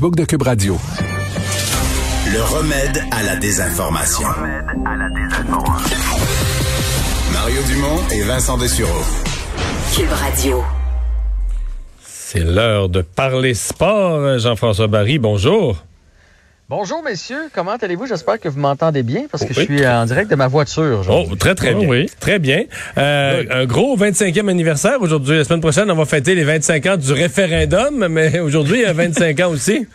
Book de Cube Radio. Le remède à la désinformation. Mario Dumont et Vincent Dessureau. Cube Radio. C'est l'heure de parler sport. Jean-François Barry, bonjour. Bonjour messieurs, comment allez-vous? J'espère que vous m'entendez bien parce que je suis en direct de ma voiture. Oh, très très bien. Oui. Très bien. Euh, un gros 25e anniversaire aujourd'hui. La semaine prochaine, on va fêter les 25 ans du référendum, mais aujourd'hui, il y a 25 ans aussi.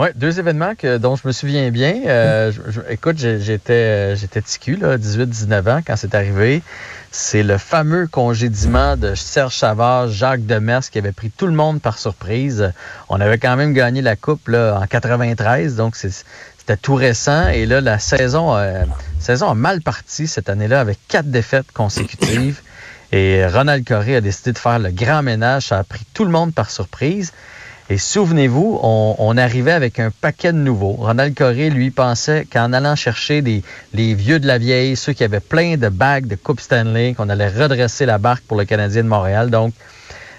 Oui, deux événements dont je me souviens bien. Euh, je, écoute, j'étais j'étais TQ, 18-19 ans, quand c'est arrivé. C'est le fameux congédiement de Serge Savard, Jacques Demers, qui avait pris tout le monde par surprise. On avait quand même gagné la Coupe là, en 93, donc c'était tout récent. Et là, la saison, euh, saison a mal parti cette année-là avec quatre défaites consécutives. Et Ronald Coré a décidé de faire le grand ménage. Ça a pris tout le monde par surprise. Et souvenez-vous, on, arrivait avec un paquet de nouveaux. Ronald Coré, lui, pensait qu'en allant chercher des, les vieux de la vieille, ceux qui avaient plein de bagues de Coupe Stanley, qu'on allait redresser la barque pour le Canadien de Montréal. Donc,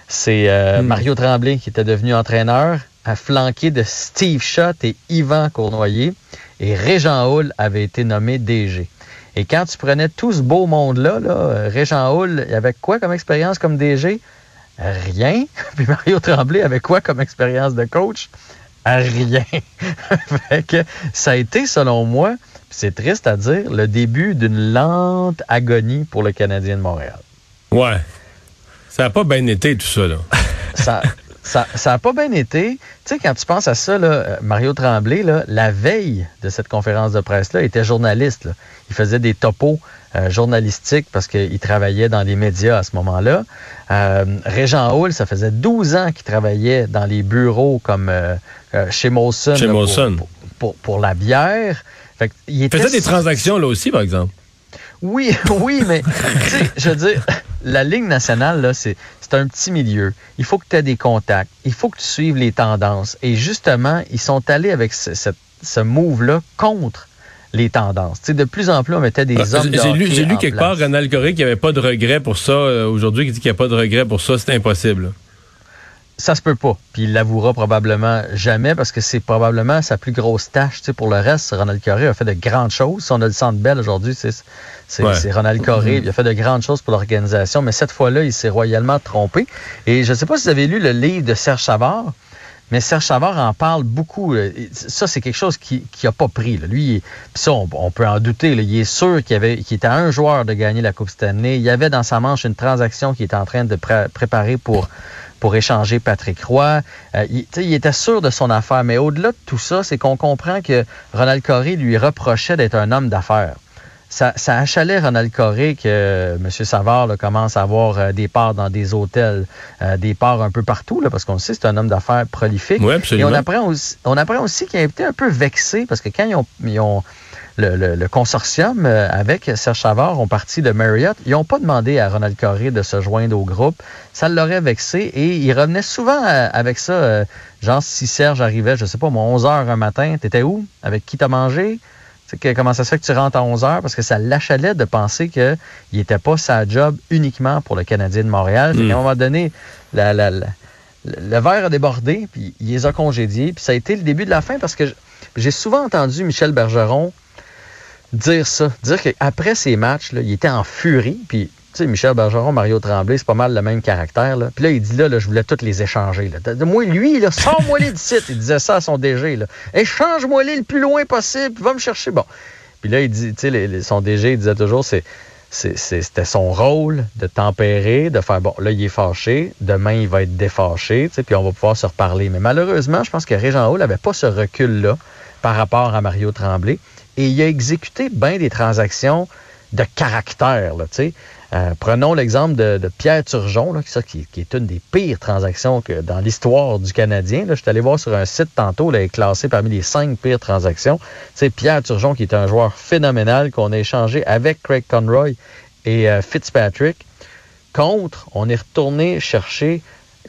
c'est euh, hmm. Mario Tremblay qui était devenu entraîneur, à flanquer de Steve Schott et Yvan Cournoyer. Et Régent Hull avait été nommé DG. Et quand tu prenais tout ce beau monde-là, là, Régent Hull, il avait quoi comme expérience comme DG? Rien. Puis Mario Tremblay avait quoi comme expérience de coach? Rien. fait que ça a été, selon moi, c'est triste à dire, le début d'une lente agonie pour le Canadien de Montréal. Ouais. Ça n'a pas bien été tout ça, là. ça, ça n'a pas bien été. Tu sais, quand tu penses à ça, là, Mario Tremblay, là, la veille de cette conférence de presse-là, était journaliste. Il faisait des topos euh, journalistiques parce qu'il travaillait dans les médias à ce moment-là. Euh, Régent Hall, ça faisait 12 ans qu'il travaillait dans les bureaux comme euh, euh, chez Molson, chez pour, pour, la bière. Fait il faisait des transactions là aussi, par exemple. Oui, oui, mais je veux dire, la Ligue nationale, là, c'est, un petit milieu. Il faut que tu aies des contacts. Il faut que tu suives les tendances. Et justement, ils sont allés avec ce, ce, move-là contre les tendances. de plus en plus, on mettait des ah, hommes J'ai lu, j'ai lu quelque part Ronald Coré qui avait pas de regret pour ça euh, aujourd'hui, qui dit qu'il n'y a pas de regret pour ça. C'est impossible ça se peut pas. Puis il l'avouera probablement jamais parce que c'est probablement sa plus grosse tâche. Tu pour le reste, Ronald Coré a fait de grandes choses. Si on a le centre belle aujourd'hui, c'est, c'est, Ronald Coré. Il a fait de grandes choses pour l'organisation, mais cette fois-là, il s'est royalement trompé. Et je ne sais pas si vous avez lu le livre de Serge Savard. Mais Serge Savard en parle beaucoup. Ça, c'est quelque chose qui n'a pas pris. Lui, ça, on, peut en douter. Il est sûr qu'il avait, qu'il était un joueur de gagner la Coupe année. Il y avait dans sa manche une transaction qu'il était en train de préparer pour pour échanger Patrick Roy. Euh, il, était sûr de son affaire, mais au-delà de tout ça, c'est qu'on comprend que Ronald Coré lui reprochait d'être un homme d'affaires. Ça, ça, achalait Ronald Coré que euh, M. Savard commence à avoir euh, des parts dans des hôtels, des parts un peu partout, là, parce qu'on sait que c'est un homme d'affaires prolifique. Oui, absolument. Et on apprend aussi, on apprend aussi qu'il a été un peu vexé, parce que quand ils ont, ils ont le, consortium euh, avec Serge Savard ont parti de Marriott. Ils n'ont pas demandé à Ronald Coré de se joindre au groupe. Ça l'aurait vexé et il revenait souvent euh, avec ça. Euh, genre, si Serge arrivait, je sais pas, moi, 11 heures un matin, t'étais où? Avec qui t'as mangé? Que, comment ça se fait que tu rentres à 11 heures? Parce que ça l'achalait de penser qu'il n'était pas sa job uniquement pour le Canadien de Montréal. Mm. À un moment donné, le verre a débordé, puis il les a congédiés. Puis ça a été le début de la fin parce que j'ai souvent entendu Michel Bergeron dire ça, dire qu'après ces matchs, là, il était en furie, puis tu sais, Michel Bergeron, Mario Tremblay, c'est pas mal le même caractère. Là. Puis là, il dit là, je voulais toutes les échanger. Là. Moi, lui, là, sors-moi les du site. Il disait ça à son DG. Échange-moi les le plus loin possible, puis va me chercher. Bon. Puis là, il dit, tu sais, son DG, il disait toujours, c'est c'était son rôle de tempérer, de faire bon, là, il est fâché, demain, il va être défâché, puis on va pouvoir se reparler. Mais malheureusement, je pense que Régent Hall n'avait pas ce recul-là par rapport à Mario Tremblay et il a exécuté bien des transactions de caractère. Euh, prenons l'exemple de, Pierre Turgeon, là, qui, qui, est une des pires transactions que dans l'histoire du Canadien. Je suis allé voir sur un site tantôt, là, est classé parmi les cinq pires transactions. C'est Pierre Turgeon, qui est un joueur phénoménal qu'on a échangé avec Craig Conroy et euh, Fitzpatrick. Contre, on est retourné chercher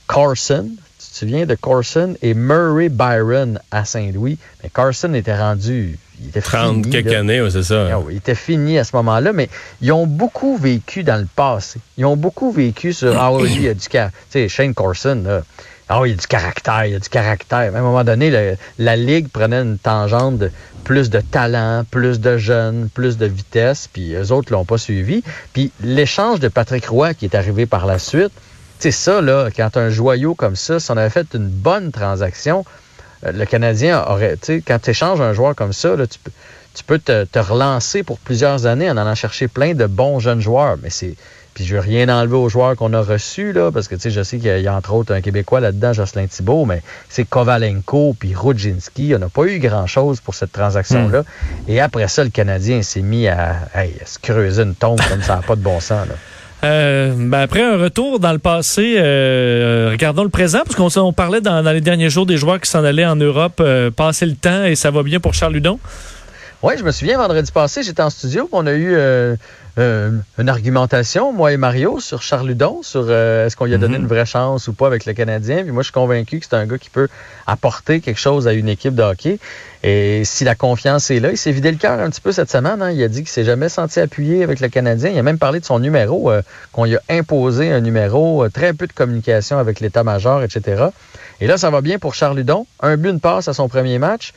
Carson, tu te souviens de Carson et Murray Byron à Saint-Louis? Mais Carson était rendu il était 30 quelques années, c'est ça. Ah il était fini à ce moment-là, mais ils ont beaucoup vécu dans le passé. Ils ont beaucoup vécu sur Ah oui, il y a du cas. Tu sais, Shane Corson, Ah oui, il y a du caractère, il y a du caractère. À un moment donné, le- la Ligue prenait une tangente de plus de talent, plus de jeunes, plus de vitesse, puis eux autres l'ont pas suivi. Puis l'échange de Patrick Roy qui est arrivé par la suite, c'est ça, là, quand un joyau comme ça, si on avait fait une bonne transaction, le Canadien aurait, tu sais, quand tu échanges un joueur comme ça, là, tu peux, tu peux te, te relancer pour plusieurs années en allant chercher plein de bons jeunes joueurs. Mais c'est. Puis je veux rien enlever aux joueurs qu'on a reçus, là, parce que tu sais, je sais qu'il y, a- entre autres un Québécois là-dedans, Jocelyn Thibault, mais c'est Kovalenko puis Rudzinski. On n'a pas eu grand-chose pour cette transaction-là. Et après ça, le Canadien s'est mis à, hey, à se creuser une tombe comme ça n'a pas de bon sens. Là. Euh, ben après un retour dans le passé, euh, regardons le présent, parce qu'on on parlait dans, dans les derniers jours des joueurs qui s'en allaient en Europe, euh, passer le temps et ça va bien pour Charles Ludon. Oui, je me souviens, vendredi passé, j'étais en studio, on a eu euh, euh, une argumentation, moi et Mario, sur Charles Hudon, sur euh, est-ce qu'on lui a donné Mhm. une vraie chance ou pas avec le Canadien. Puis moi, je suis convaincu que c'est un gars qui peut apporter quelque chose à une équipe de hockey. Et si la confiance est là, il s'est vidé le cœur un petit peu cette semaine. hein. Il a dit qu'il s'est jamais senti appuyé avec le Canadien. Il a même parlé de son numéro, euh, qu'on lui a imposé un numéro, euh, très peu de communication avec l'état-major, etc. Et là, ça va bien pour Charles Hudon. Un but, une passe à son premier match.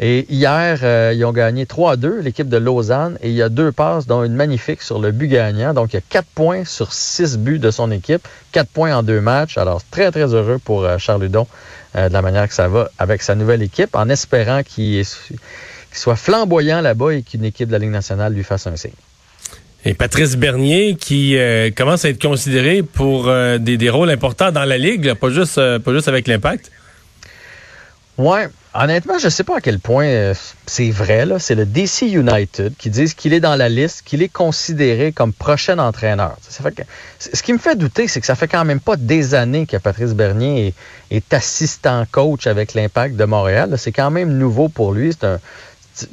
Et hier, euh, ils ont gagné 3 à 2, l'équipe de Lausanne, et il y a deux passes, dont une magnifique sur le but gagnant. Donc, il y a 4 points sur 6 buts de son équipe, 4 points en deux matchs. Alors, très, très heureux pour euh, Charles Hudon euh, de la manière que ça va avec sa nouvelle équipe, en espérant qu'il soit flamboyant là-bas et qu'une équipe de la Ligue nationale lui fasse un signe. Et Patrice Bernier qui commence à être considéré pour des, des rôles importants dans la Ligue, là, pas, juste, pas juste avec l'impact. Ouais, honnêtement, je sais pas à quel point euh, c'est vrai. là. C'est le DC United qui disent qu'il est dans la liste, qu'il est considéré comme prochain entraîneur. Ça ce qui me fait douter, c'est que ça fait quand même pas des années que Patrice Bernier est, est assistant coach avec l'Impact de Montréal. C'est quand même nouveau pour lui. C'est un,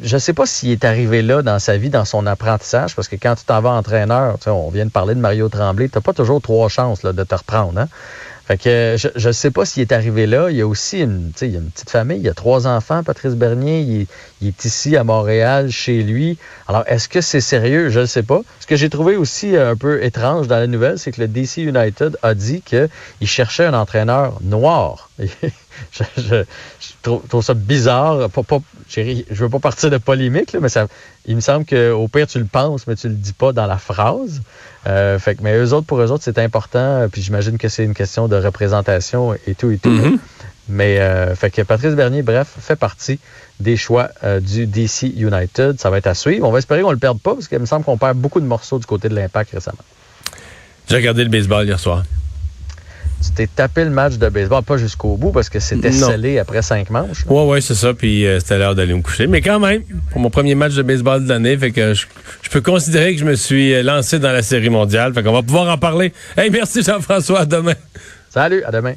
je sais pas s'il est arrivé là dans sa vie, dans son apprentissage, parce que quand tu t'en vas entraîneur, on vient de parler de Mario Tremblay, tu pas toujours trois chances de te reprendre. Hein? Fait que je ne sais pas s'il est arrivé là. Il y a aussi une, il y a une petite famille, il y a trois enfants, Patrice Bernier, il, il est ici à Montréal, chez lui. Alors, est-ce que c'est sérieux? Je ne sais pas. Ce que j'ai trouvé aussi un peu étrange dans la nouvelle, c'est que le DC United a dit qu'il cherchait un entraîneur noir. je, je- je trouve, trouve ça bizarre. Pas, pas, je veux pas partir de polémique, là, mais ça, il me semble qu'au pire, tu le penses, mais tu le dis pas dans la phrase. Euh, fait que, mais eux autres, pour eux autres, c'est important. Puis j'imagine que c'est une question de représentation et tout et tout. Mhm. Mais euh, fait que Patrice Bernier, bref, fait partie des choix euh, du DC United. Ça va être à suivre. On va espérer qu'on le perde pas parce qu'il me semble qu'on perd beaucoup de morceaux du côté de l'impact récemment. J'ai regardé le baseball hier soir. Tu t'es tapé le match de baseball, pas jusqu'au bout parce que c'était scellé après cinq manches. là. Ouais, ouais, c'est ça. Puis euh, c'était l'heure d'aller me coucher. Mais quand même, pour mon premier match de baseball de l'année, fait que je, je peux considérer que je me suis euh, lancé dans la série mondiale. Fait qu'on va pouvoir en parler. Hey, merci Jean-François. À demain. Salut, à demain.